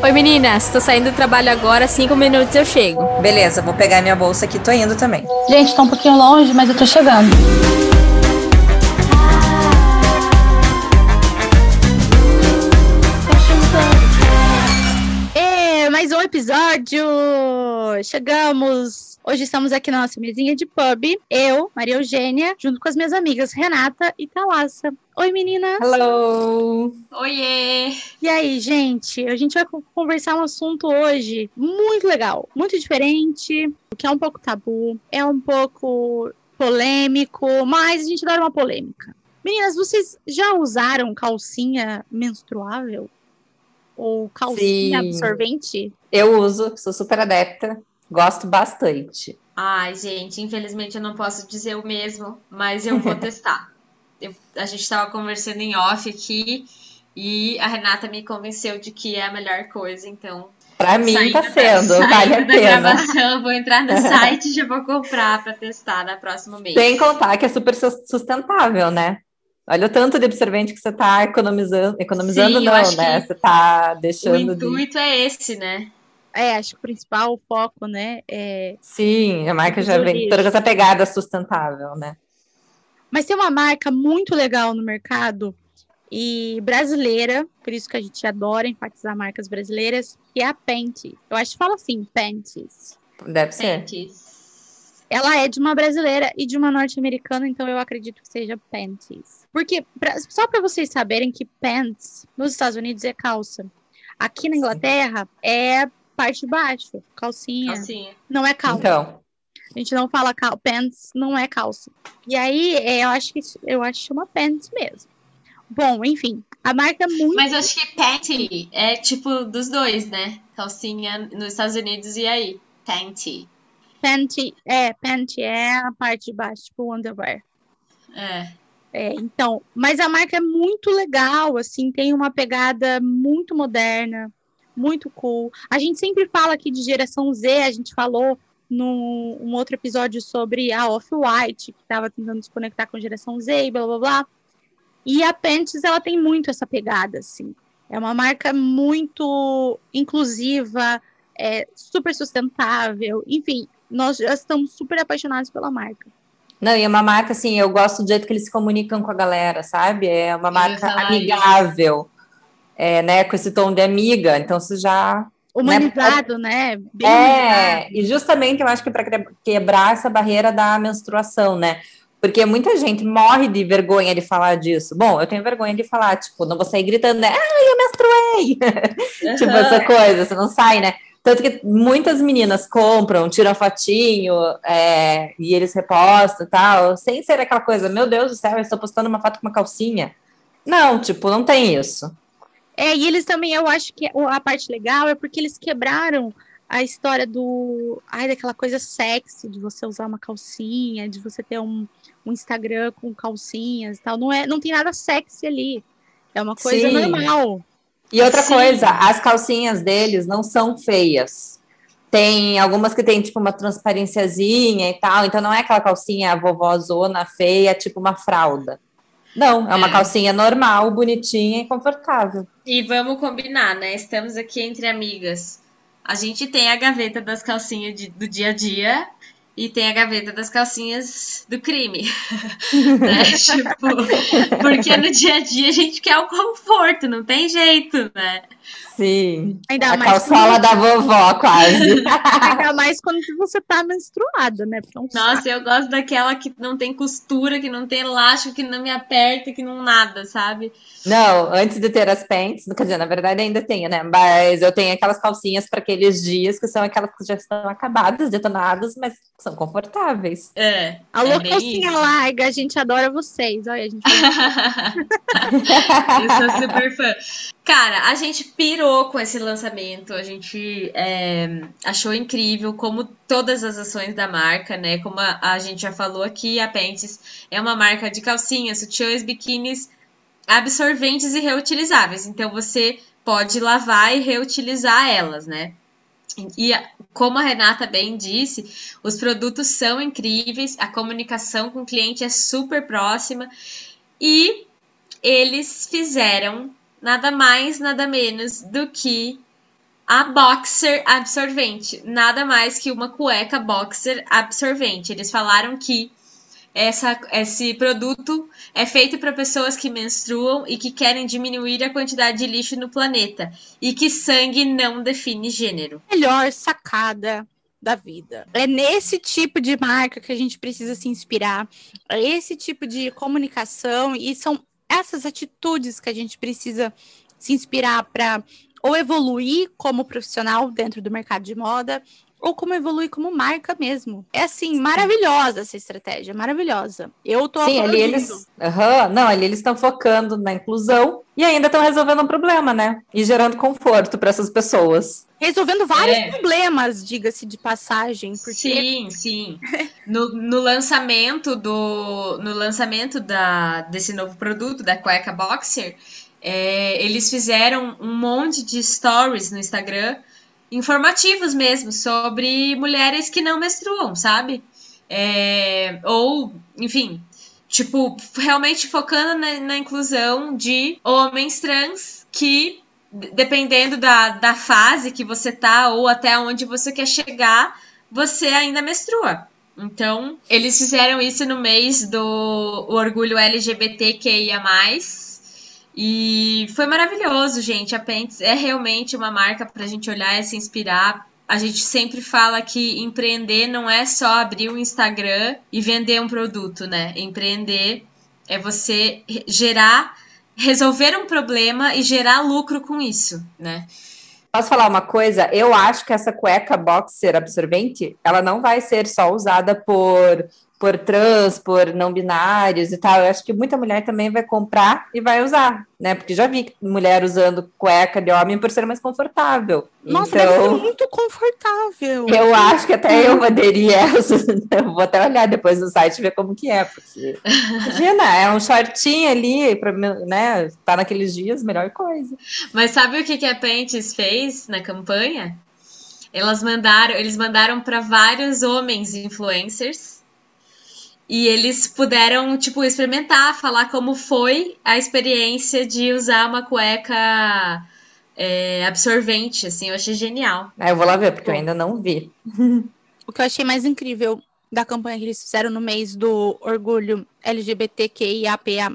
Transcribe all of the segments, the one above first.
Oi meninas, tô saindo do trabalho agora, cinco minutos eu chego. Beleza, vou pegar minha bolsa aqui, tô indo também. Gente, tá um pouquinho longe, mas eu tô chegando. É, mais um episódio! Chegamos! Hoje estamos aqui na nossa mesinha de pub. Eu, Maria Eugênia, junto com as minhas amigas Renata e Talassa. Oi, meninas! Hello! Oiê! E aí, gente? A gente vai conversar um assunto hoje muito legal, muito diferente, que é um pouco tabu, é um pouco polêmico, mas a gente adora uma polêmica. Meninas, vocês já usaram calcinha menstruável? Ou calcinha Sim. absorvente? Eu uso, sou super adepta, gosto bastante. Ai, gente, infelizmente eu não posso dizer o mesmo, mas eu vou testar. Eu- a gente estava conversando em off aqui e a Renata me convenceu de que é a melhor coisa, então. Pra mim tá da- sendo, vale saindo a da pena. gravação, vou entrar no site e já vou comprar para testar no próximo mês. Sem contar que é super sus- sustentável, né? Olha o tanto de absorvente que você tá economizando. Economizando Sim, não, né? Você tá O deixando de. intuito é esse, né? É, acho que o principal foco, né, é Sim, a marca já vem toda com essa pegada sustentável, né? Mas tem uma marca muito legal no mercado e brasileira, por isso que a gente adora enfatizar marcas brasileiras, que é a Pente. Eu acho que fala assim, Pentes. Deve ser. Gente, Ela é de uma brasileira e de uma norte-americana, então eu acredito que seja Panties. Porque, pra- só para vocês saberem que pants nos Estados Unidos é calça. Aqui na Inglaterra é parte de baixo, calcinha. calcinha. Não é calça. Então, A gente não fala cal pants, não é calça. E aí, é, eu acho que eu acho que chama pants mesmo. Bom, enfim, a marca é muito. Mas eu acho que panty é tipo dos dois, né? Calcinha nos Estados Unidos e aí? Panty. Panty, é, panty é a parte de baixo, tipo underwear. É. É, então, mas a marca é muito legal, assim, tem uma pegada muito moderna, muito cool. A gente sempre fala aqui de geração Z, a gente falou num um outro episódio sobre a Off-White, que estava tentando se conectar com a geração Z e blá blá blá. E a Pentes, ela tem muito essa pegada, assim. É uma marca muito inclusiva, é super sustentável, enfim, nós já estamos super apaixonados pela marca. não, e é uma marca assim, eu gosto do jeito que eles se comunicam com a galera, sabe? É uma marca amigável, é, né? Com esse tom de amiga. Então, você já Humanizado, né? Bem É, e justamente eu acho que para quebrar essa barreira da menstruação, né? Porque muita gente morre de vergonha de falar disso. Bom, eu tenho vergonha de falar, tipo, não vou sair gritando, né? Ah, eu menstruei! tipo, essa coisa, você não sai, né? Tanto que muitas meninas compram, tiram fotinho, é, e eles repostam e tal, sem ser aquela coisa, meu Deus do céu, eu estou postando uma foto com uma calcinha. Não, tipo, não tem isso. É, e eles também, eu acho que a parte legal é porque eles quebraram a história do. Ai, daquela coisa sexy de você usar uma calcinha, de você ter um, um Instagram com calcinhas e tal. Não, é, não tem nada sexy ali. É uma coisa Sim. normal. E outra Sim. coisa, as calcinhas deles não são feias. Tem algumas que tem tipo uma transparênciazinha e tal, então não é aquela calcinha vovózona feia, tipo uma fralda. Não, é uma É. calcinha normal, bonitinha e confortável. E vamos combinar, né? Estamos aqui entre amigas. A gente tem a gaveta das calcinhas de- do dia a dia e tem a gaveta das calcinhas do crime. né? Tipo, porque no dia a dia a gente quer o conforto, não tem jeito, né? Sim. Ainda a mais calçola da vovó, quase. Ainda mais quando você tá menstruada, né? Um saco. Nossa, eu gosto daquela que não tem costura, que não tem elástico, que não me aperta, que não nada, sabe? não, antes de ter as pants, quer dizer, na verdade ainda tenho, né? Mas eu tenho aquelas calcinhas para aqueles dias que são aquelas que já estão acabadas, detonadas, mas são confortáveis. É. Alô, é calcinha isso. larga, a gente adora vocês. Olha, a gente Eu sou super fã. Cara, a gente pirou com esse lançamento. A gente é, achou incrível como todas as ações da marca, né? Como a, a gente já falou aqui, a Pentes é uma marca de calcinhas, sutiãs, biquínis absorventes e reutilizáveis. Então você pode lavar e reutilizar elas, né? E como a Renata bem disse, os produtos são incríveis, a comunicação com o cliente é super próxima e eles fizeram nada mais, nada menos do que a boxer absorvente, nada mais que uma cueca boxer absorvente. Eles falaram que essa, esse produto é feito para pessoas que menstruam e que querem diminuir a quantidade de lixo no planeta e que sangue não define gênero. Melhor sacada da vida. É nesse tipo de marca que a gente precisa se inspirar, é esse tipo de comunicação e são essas atitudes que a gente precisa se inspirar para ou evoluir como profissional dentro do mercado de moda, ou como evoluir como marca mesmo. É assim, maravilhosa essa estratégia, maravilhosa. Eu tô Sim, ali eles, uhum, não, ali eles estão focando na inclusão e ainda estão resolvendo um problema, né? E gerando conforto para essas pessoas. Resolvendo vários é. problemas, diga-se de passagem. Porque... Sim, sim. No, no lançamento do no lançamento da, desse novo produto da cueca boxer, é, eles fizeram um monte de stories no Instagram informativos mesmo sobre mulheres que não menstruam, sabe? É, ou, enfim, tipo, realmente focando na, na, inclusão de homens trans que, dependendo da, da fase que você tá ou até onde você quer chegar, você ainda menstrua. Então, eles fizeram isso no mês do orgulho LGBTQIA. E foi maravilhoso, gente. A Pentes é realmente uma marca para a gente olhar e se inspirar. A gente sempre fala que empreender não é só abrir um Instagram e vender um produto, né? Empreender é você gerar, resolver um problema e gerar lucro com isso, né? Posso falar uma coisa? Eu acho que essa cueca boxer absorvente, ela não vai ser só usada por por trans, por não binários e tal. Eu acho que muita mulher também vai comprar e vai usar, né? Porque já vi mulher usando cueca de homem por ser mais confortável. Nossa, então, muito confortável. Eu acho que até eu aderir essa. Eu vou até olhar depois no site ver como que é. Porque, imagina, é um shortinho ali, pra, né? Tá naqueles dias, melhor coisa. Mas sabe o que, que a Pentes fez na campanha? Elas mandaram, eles mandaram para vários homens influencers e eles puderam, tipo, experimentar, falar como foi a experiência de usar uma cueca é, absorvente, assim, eu achei genial. Ah, eu vou lá ver, porque eu ainda não vi. o que eu achei mais incrível da campanha que eles fizeram no mês do orgulho LGBTQIAPA+,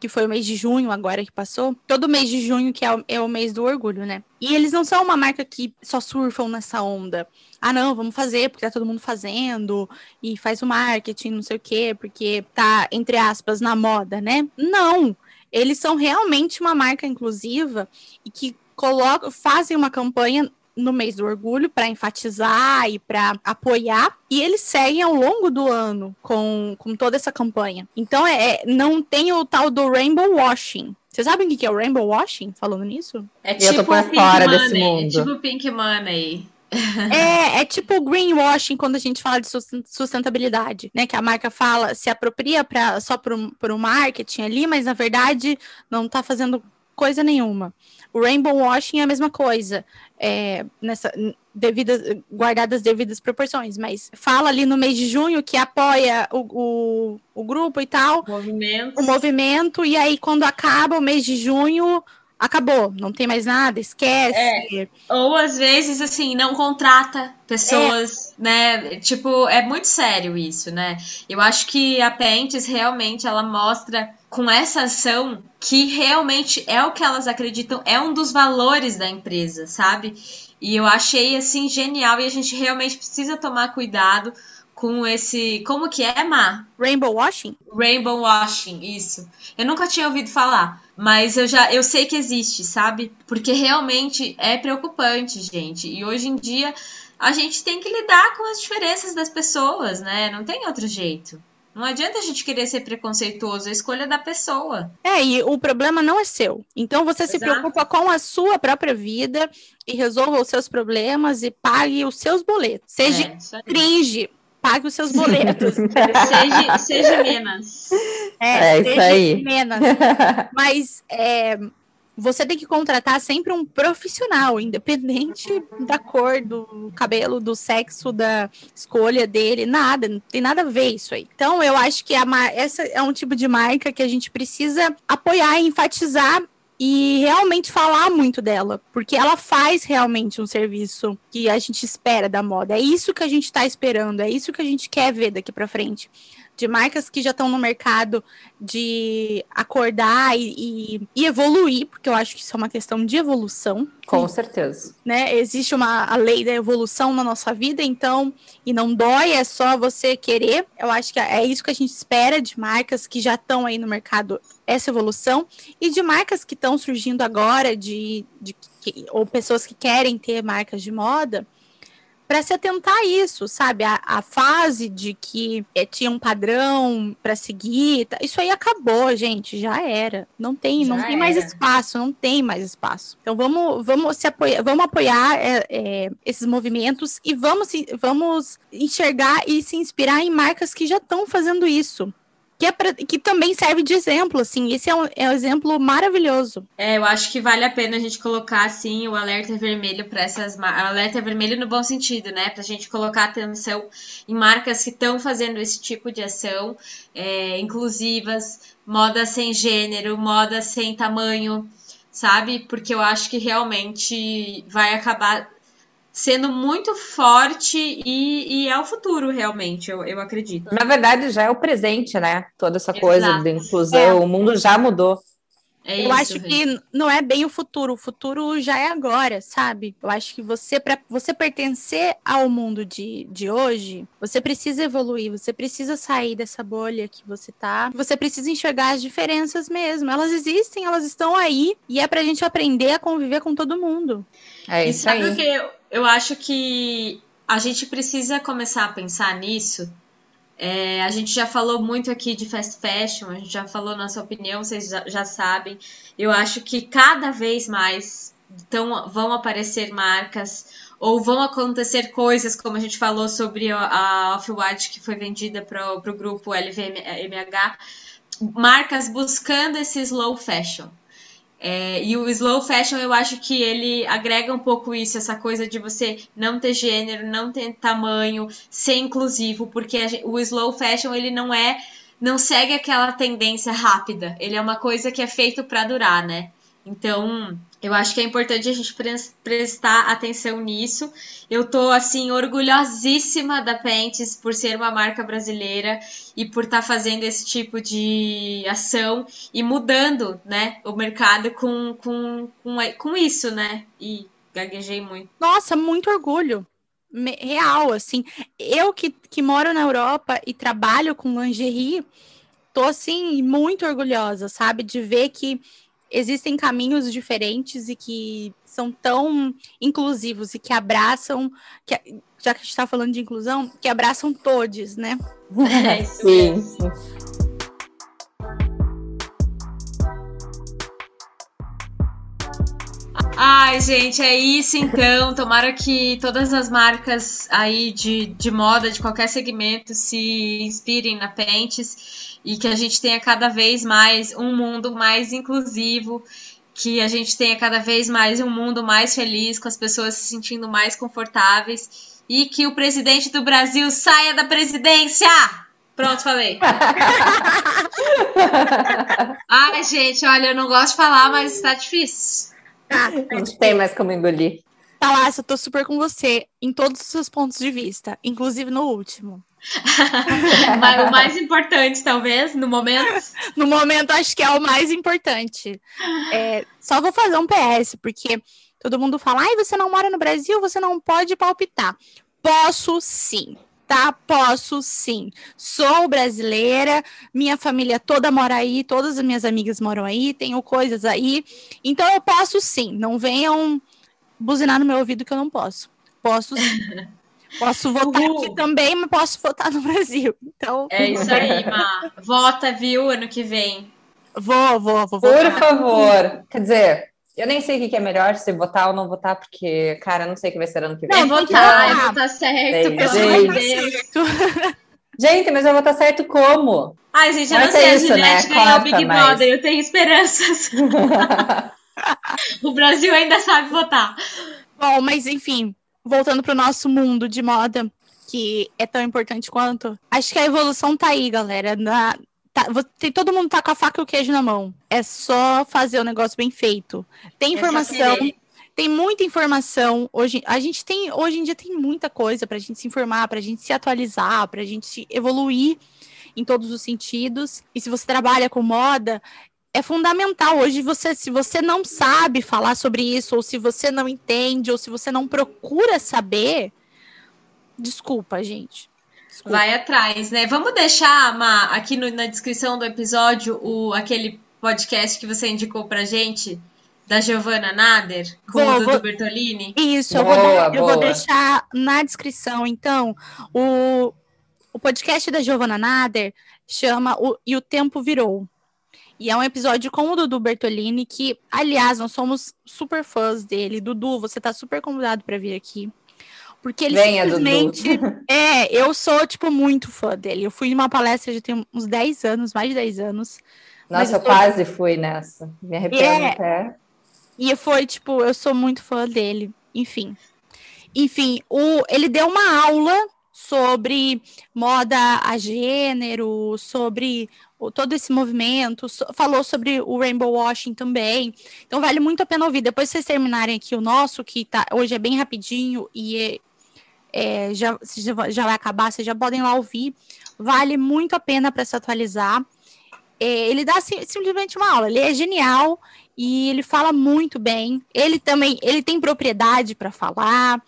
que foi o mês de junho agora que passou, todo mês de junho que é o, é o mês do orgulho, né? E eles não são uma marca que só surfam nessa onda. Ah, não, vamos fazer porque tá todo mundo fazendo e faz o marketing, não sei o quê, porque tá, entre aspas, na moda, né? Não! Eles são realmente uma marca inclusiva e que colocam, fazem uma campanha no mês do orgulho para enfatizar e para apoiar e eles seguem ao longo do ano com, com toda essa campanha. Então é, é não tem o tal do rainbow washing. Vocês sabem o que é o rainbow washing? Falando nisso? É tipo Eu tô por fora money, desse mundo. É tipo pink money. é, é tipo greenwashing quando a gente fala de sustentabilidade, né? Que a marca fala, se apropria pra, só para o marketing ali, mas na verdade não está fazendo coisa nenhuma. O rainbow washing é a mesma coisa, é, nessa devidas, guardadas devidas proporções, mas fala ali no mês de junho que apoia o, o, o grupo e tal, o movimento. o movimento, e aí quando acaba o mês de junho, acabou, não tem mais nada, esquece. É. Ou às vezes, assim, não contrata pessoas, é. né? Tipo, é muito sério isso, né? Eu acho que a Pentes realmente ela mostra com essa ação que realmente é o que elas acreditam, é um dos valores da empresa, sabe? E eu achei assim genial e a gente realmente precisa tomar cuidado com esse. Como que é, Mar? Rainbow washing? Rainbow washing, isso. Eu nunca tinha ouvido falar, mas eu já eu sei que existe, sabe? Porque realmente é preocupante, gente. E hoje em dia a gente tem que lidar com as diferenças das pessoas, né? Não tem outro jeito. Não adianta a gente querer ser preconceituoso, é a escolha da pessoa. É, e o problema não é seu. Então você Exato. se preocupa com a sua própria vida e resolva os seus problemas e pague os seus boletos. Seja é, cringe, pague os seus boletos. seja, seja menos. É, é isso aí. Menos. Mas é, você tem que contratar sempre um profissional, independente da cor, do cabelo, do sexo, da escolha dele, nada, não tem nada a ver isso aí. Então, eu acho que a, essa é um tipo de marca que a gente precisa apoiar e enfatizar e realmente falar muito dela, porque ela faz realmente um serviço que a gente espera da moda. É isso que a gente está esperando, é isso que a gente quer ver daqui para frente de marcas que já estão no mercado de acordar e, e, e, evoluir, porque eu acho que isso é uma questão de evolução. Com certeza. Né? Existe uma a lei da evolução na nossa vida, então, e não dói, é só você querer. Eu acho que é isso que a gente espera de marcas que já estão aí no mercado, essa evolução, e de marcas que estão surgindo agora, de, de, ou pessoas que querem ter marcas de moda para se atentar a isso, sabe? A, a fase de que é, tinha um padrão para seguir, tá, isso aí acabou, gente, já era. Não tem, já não tem mais espaço, não tem mais espaço. Então vamos, vamos se apoiar, vamos apoiar é, é, esses movimentos e vamos, vamos enxergar e se inspirar em marcas que já estão fazendo isso que, é pra, que também serve de exemplo, assim. Esse é um, é um exemplo maravilhoso. É, eu acho que vale a pena a gente colocar, assim, o alerta vermelho para essas alerta vermelho no bom sentido, né? Pra gente colocar atenção em marcas que estão fazendo esse tipo de ação, é, inclusivas, moda sem gênero, moda sem tamanho, sabe? Porque eu acho que realmente vai acabar sendo muito forte e, e, é o futuro, realmente, eu, eu acredito. Na verdade, já é o presente, né? Toda essa Exato. coisa de inclusão, é. o mundo já mudou. É eu isso, acho que não é bem o futuro, o futuro já é agora, sabe? Eu acho que você, para você pertencer ao mundo de, de hoje, você precisa evoluir, você precisa sair dessa bolha que você tá, você precisa enxergar as diferenças mesmo. Elas existem, elas estão aí, e é pra gente aprender a conviver com todo mundo. É isso e sabe aí. Eu acho que a gente precisa começar a pensar nisso. É, a gente já falou muito aqui de fast fashion, a gente já falou nossa opinião, vocês já, já sabem. Eu acho que cada vez mais vão aparecer marcas ou vão acontecer coisas, como a gente falou sobre a Off-White que foi vendida para o grupo LVMH, marcas buscando esse slow fashion. É, e o slow fashion eu acho que ele agrega um pouco isso, essa coisa de você não ter gênero, não ter tamanho, ser inclusivo, porque o slow fashion ele não é, não segue aquela tendência rápida, ele é uma coisa que é feito para durar, né? Então, eu acho que é importante a gente prestar atenção nisso. Eu tô assim orgulhosíssima da Pentes por ser uma marca brasileira e por estar tá fazendo esse tipo de ação e mudando, né, o mercado com, com, com, com isso, né? E gaguejei muito. Nossa, muito orgulho. Real, assim. Eu que, que moro na Europa e trabalho com lingerie, tô assim muito orgulhosa, sabe, de ver que existem caminhos diferentes e que são tão inclusivos e que abraçam, que, já que a gente está falando de inclusão, que abraçam todos, né? É, sim, sim. Ai, gente, é isso então. Tomara que todas as marcas aí de, de moda, de qualquer segmento, se inspirem na Pentes e que a gente tenha cada vez mais um mundo mais inclusivo, que a gente tenha cada vez mais um mundo mais feliz, com as pessoas se sentindo mais confortáveis e que o presidente do Brasil saia da presidência! Pronto, falei. Ai, gente, olha, eu não gosto de falar, mas está difícil. Tá, não tem mais como engolir. Tá lá, eu tô super com você em todos os seus pontos de vista, inclusive no último. Mas o mais importante, talvez, no momento. no momento, acho que é o mais importante. É, só vou fazer um PS, porque todo mundo fala: ai, você não mora no Brasil, você não pode palpitar. Posso sim tá? Posso sim. Sou brasileira, minha família toda mora aí, todas as minhas amigas moram aí, tenho coisas aí. Então eu posso sim. Não venham buzinar no meu ouvido que eu não posso. Posso sim. Posso votar Uhul. aqui também, mas posso votar no Brasil. Então. É isso aí, Ma. Vota, viu, ano que vem. Vou, vou, vou Por votar. favor. Quer dizer, eu nem sei o que é melhor, se votar ou não votar, porque, cara, não sei o que vai ser ano que vem. Não, votar, eu vou estar certo, pelo amor de Deus. Gente, mas eu vou estar certo como? Ai, gente, eu não, sei, a Juliette né? ganhou o Big mas... Brother, eu tenho esperanças. o Brasil ainda sabe votar. Bom, mas enfim, voltando para o nosso mundo de moda, que é tão importante quanto, acho que a evolução tá aí, galera. Na, tá, você, todo mundo tá com a faca e o queijo na mão. É só fazer o negócio bem feito. Tem informação, tem muita informação. Hoje, a gente tem, hoje em dia tem muita coisa pra gente se informar, pra gente se atualizar, pra gente evoluir em todos os sentidos. E se você trabalha com moda, é fundamental hoje você, se você não sabe falar sobre isso, ou se você não entende, ou se você não procura saber, desculpa, gente. Desculpa. Vai atrás, né? Vamos deixar, Ma, aqui no- na descrição do episódio o, aquele podcast que você indicou pra gente, da Giovanna Nader, com Vou, o Dudu vou- Bertolini. Isso, eu, Boa, vou, eu vou boa. deixar na descrição, então, o, o podcast da Giovanna Nader chama o, E o Tempo Virou. E é um episódio com o Dudu Bertolini, que, aliás, nós somos super fãs dele. Dudu, você tá super convidado para vir aqui. Porque ele Venha, Dudu. simplesmente. É, eu sou, tipo, muito fã dele. Eu fui numa palestra já tem uns 10 anos, mais de 10 anos. Nossa, eu eu tô- quase fui nessa. Me arrependo É. até. E foi, tipo, eu sou muito fã dele. Enfim. Enfim, o, ele deu uma aula sobre moda a gênero, sobre o- todo esse movimento, so- falou sobre o rainbow washing também. Então vale muito a pena ouvir. Depois vocês terminarem aqui o nosso, que tá, hoje é bem rapidinho e é- já, já vai- acabar, vocês já podem lá ouvir. Vale muito a pena para se atualizar. É, ele dá sim- simplesmente uma aula, ele é genial e ele fala muito bem. Ele também, ele tem propriedade para falar.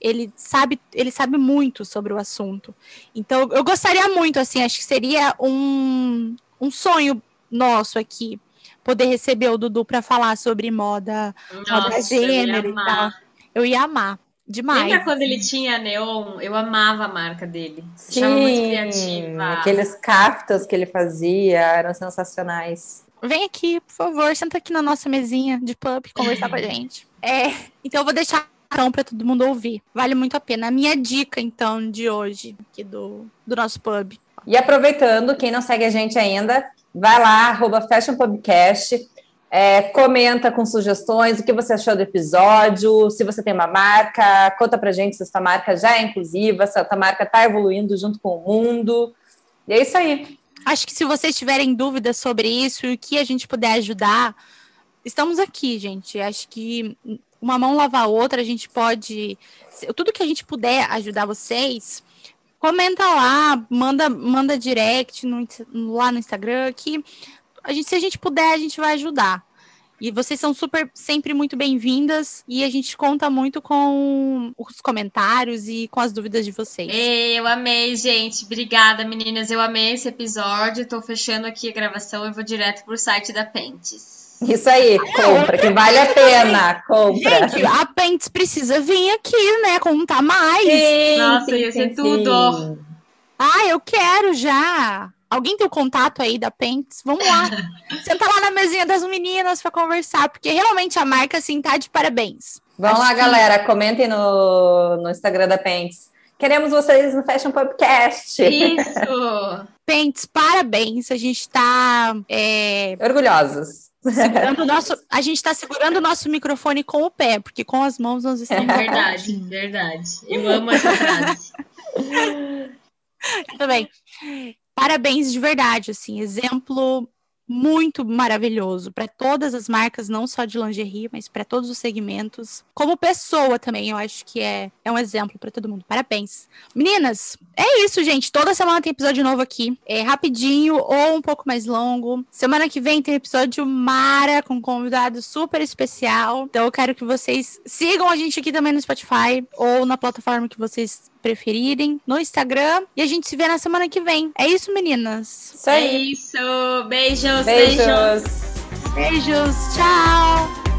Ele sabe, ele sabe muito sobre o assunto. Então, eu gostaria muito, assim, acho que seria um, um sonho nosso aqui poder receber o Dudu para falar sobre moda, moda Nossa, ia gênero e tal. Eu ia amar demais. Lembra quando ele tinha neon? Eu amava a marca dele. Achava muito Sim, criativa. aqueles caftas que ele fazia eram sensacionais. Vem aqui, por favor, senta aqui na nossa mesinha de pub conversar com a gente. É, então eu vou deixar então para todo mundo ouvir. Vale muito a pena. A minha dica então de hoje aqui do, do nosso pub. E aproveitando, quem não segue a gente ainda, vai lá, arroba Fashion Podcast, é, comenta com sugestões, o que você achou do episódio, se você tem uma marca, conta pra gente se sua marca já é inclusiva, se a sua marca tá evoluindo junto com o mundo. E é isso aí. Acho que se vocês tiverem dúvidas sobre isso e o que a gente puder ajudar, estamos aqui, gente. Acho que uma mão lava a outra, a gente pode. Tudo que a gente puder ajudar vocês, comenta lá, manda, manda direct no, lá no Instagram, que a gente, se a gente puder, a gente vai ajudar. E vocês são super, sempre muito bem-vindas e a gente conta muito com os comentários e com as dúvidas de vocês. Ei, Eu amei, gente. Obrigada, meninas. Eu amei esse episódio. Tô fechando aqui a gravação e vou direto pro site da Pentes. Isso aí, compra, que vale a pena, compra. Gente, a Pentes precisa vir aqui, né? Contar mais. Sim, Nossa, sim, ia ser sim, tudo. sim. Ah, eu quero já. Alguém tem o contato aí da Pentes? Vamos lá. Senta lá na mesinha das meninas para conversar, porque realmente a marca, assim, tá de parabéns. Vamos Acho lá, que- galera, comentem no, no Instagram da Pentes. Queremos vocês no Fashion Podcast. Isso! Pentes, parabéns. A gente tá é, Orgulhosos. segurando o nosso. A gente tá segurando o nosso microfone com o pé, porque com as mãos nós estamos. Verdade, verdade. Eu amo essa frase. Também. Parabéns de verdade, assim, exemplo muito maravilhoso para todas as marcas, não só de lingerie, mas para todos os segmentos. Como pessoa também, eu acho que é, é um exemplo para todo mundo. Parabéns. Meninas, é isso, gente. Toda semana tem episódio novo aqui. É rapidinho ou um pouco mais longo. Semana que vem tem episódio Mara com um convidado super especial. Então eu quero que vocês sigam a gente aqui também no Spotify ou na plataforma que vocês preferirem, no Instagram. E a gente se vê na semana que vem. É isso, meninas. Isso É aí. isso. Beijos, beijos. Beijos. Beijos. Tchau.